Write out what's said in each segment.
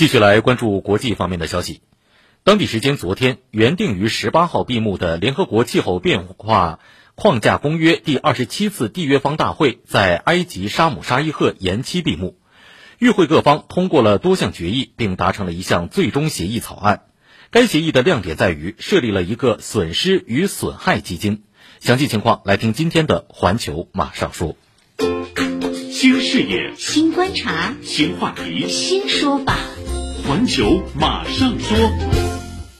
继续来关注国际方面的消息。当地时间昨天，原定于十八号闭幕的联合国气候变化框架公约第二十七次缔约方大会在埃及沙姆沙伊赫延期闭幕。与会各方通过了多项决议，并达成了一项最终协议草案。该协议的亮点在于设立了一个损失与损害基金。详细情况来听今天的《环球马上说》。新视野、新观察、新话题、新说法，环球马上说。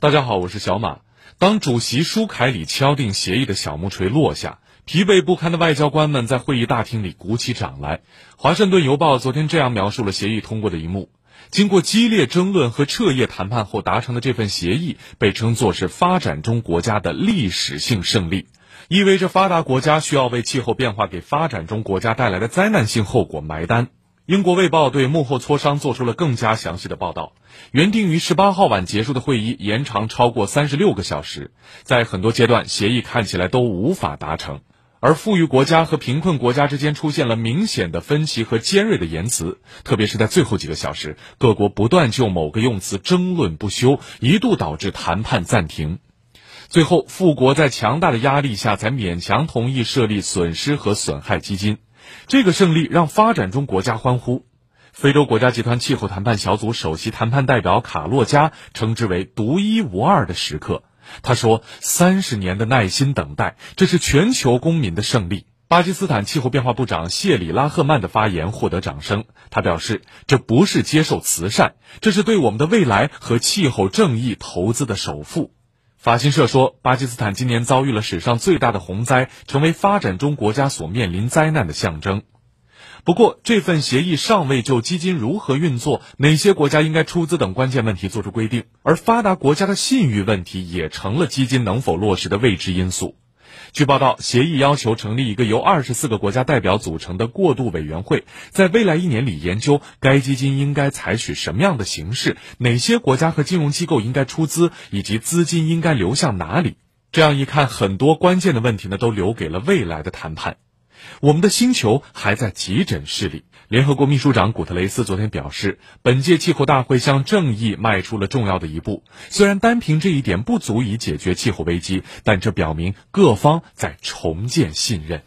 大家好，我是小马。当主席舒凯里敲定协议的小木锤落下，疲惫不堪的外交官们在会议大厅里鼓起掌来。华盛顿邮报昨天这样描述了协议通过的一幕：经过激烈争论和彻夜谈判后达成的这份协议，被称作是发展中国家的历史性胜利。意味着发达国家需要为气候变化给发展中国家带来的灾难性后果埋单。英国《卫报》对幕后磋商做出了更加详细的报道。原定于十八号晚结束的会议延长超过三十六个小时，在很多阶段协议看起来都无法达成，而富裕国家和贫困国家之间出现了明显的分歧和尖锐的言辞，特别是在最后几个小时，各国不断就某个用词争论不休，一度导致谈判暂停。最后，富国在强大的压力下才勉强同意设立损失和损害基金。这个胜利让发展中国家欢呼。非洲国家集团气候谈判小组首席谈判代表卡洛加称之为独一无二的时刻。他说：“三十年的耐心等待，这是全球公民的胜利。”巴基斯坦气候变化部长谢里拉赫曼的发言获得掌声。他表示：“这不是接受慈善，这是对我们的未来和气候正义投资的首付。”法新社说，巴基斯坦今年遭遇了史上最大的洪灾，成为发展中国家所面临灾难的象征。不过，这份协议尚未就基金如何运作、哪些国家应该出资等关键问题作出规定，而发达国家的信誉问题也成了基金能否落实的未知因素。据报道，协议要求成立一个由二十四个国家代表组成的过渡委员会，在未来一年里研究该基金应该采取什么样的形式，哪些国家和金融机构应该出资，以及资金应该流向哪里。这样一看，很多关键的问题呢，都留给了未来的谈判。我们的星球还在急诊室里。联合国秘书长古特雷斯昨天表示，本届气候大会向正义迈出了重要的一步。虽然单凭这一点不足以解决气候危机，但这表明各方在重建信任。